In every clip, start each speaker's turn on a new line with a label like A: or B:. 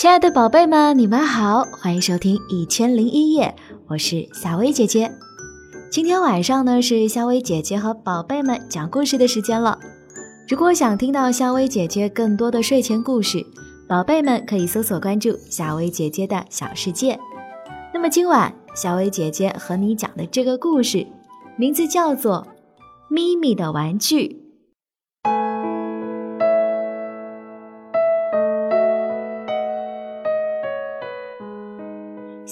A: 亲爱的宝贝们，你们好，欢迎收听《一千零一夜》，我是夏薇姐姐。今天晚上呢，是夏薇姐姐和宝贝们讲故事的时间了。如果想听到夏薇姐姐更多的睡前故事，宝贝们可以搜索关注夏薇姐姐的小世界。那么今晚，夏薇姐姐和你讲的这个故事，名字叫做《咪咪的玩具》。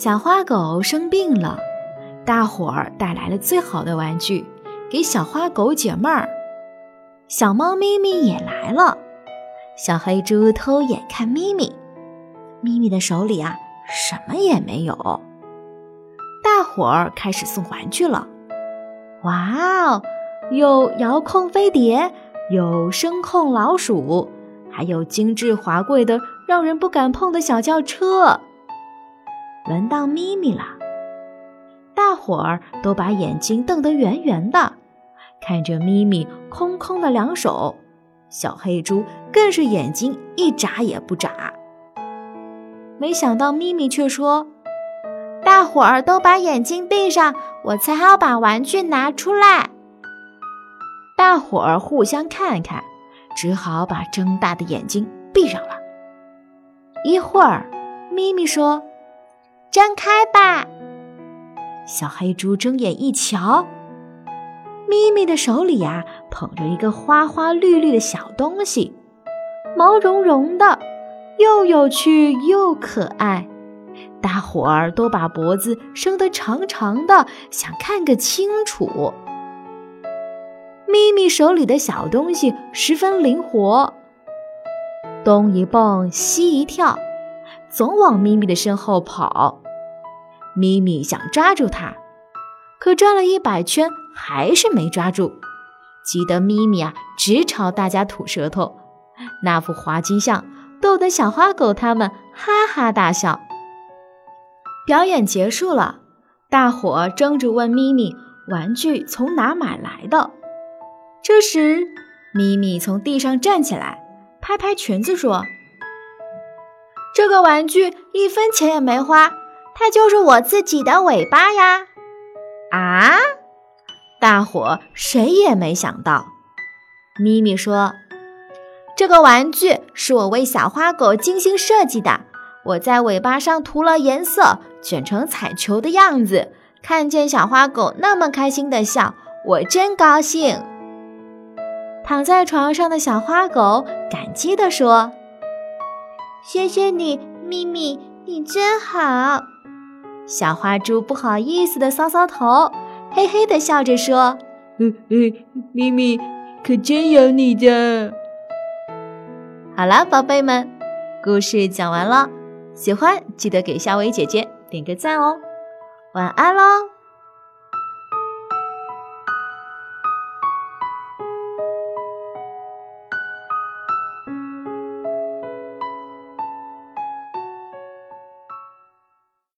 A: 小花狗生病了，大伙儿带来了最好的玩具给小花狗解闷儿。小猫咪咪也来了，小黑猪偷眼看咪咪，咪咪的手里啊什么也没有。大伙儿开始送玩具了，哇哦，有遥控飞碟，有声控老鼠，还有精致华贵的让人不敢碰的小轿车。轮到咪咪了，大伙儿都把眼睛瞪得圆圆的，看着咪咪空空的两手。小黑猪更是眼睛一眨也不眨。没想到咪咪却说：“
B: 大伙儿都把眼睛闭上，我才好把玩具拿出来。”
A: 大伙儿互相看看，只好把睁大的眼睛闭上了。一会儿，咪咪说。
B: 睁开吧！
A: 小黑猪睁眼一瞧，咪咪的手里呀捧着一个花花绿绿的小东西，毛茸茸的，又有趣又可爱。大伙儿都把脖子伸得长长的，想看个清楚。咪咪手里的小东西十分灵活，东一蹦，西一跳。总往咪咪的身后跑，咪咪想抓住它，可转了一百圈还是没抓住，急得咪咪啊直朝大家吐舌头，那副滑稽相逗得小花狗他们哈哈大笑。表演结束了，大伙争着问咪咪玩具从哪买来的。这时，咪咪从地上站起来，拍拍裙子说。
B: 这个玩具一分钱也没花，它就是我自己的尾巴呀！
A: 啊！大伙谁也没想到。咪咪说：“
B: 这个玩具是我为小花狗精心设计的，我在尾巴上涂了颜色，卷成彩球的样子。看见小花狗那么开心的笑，我真高兴。”
A: 躺在床上的小花狗感激地说。
B: 谢谢你，咪咪，你真好。
A: 小花猪不好意思的搔搔头，嘿嘿的笑着说：“
C: 嗯嗯，咪咪可真有你的。”
A: 好了，宝贝们，故事讲完了，喜欢记得给夏薇姐姐点个赞哦。晚安喽。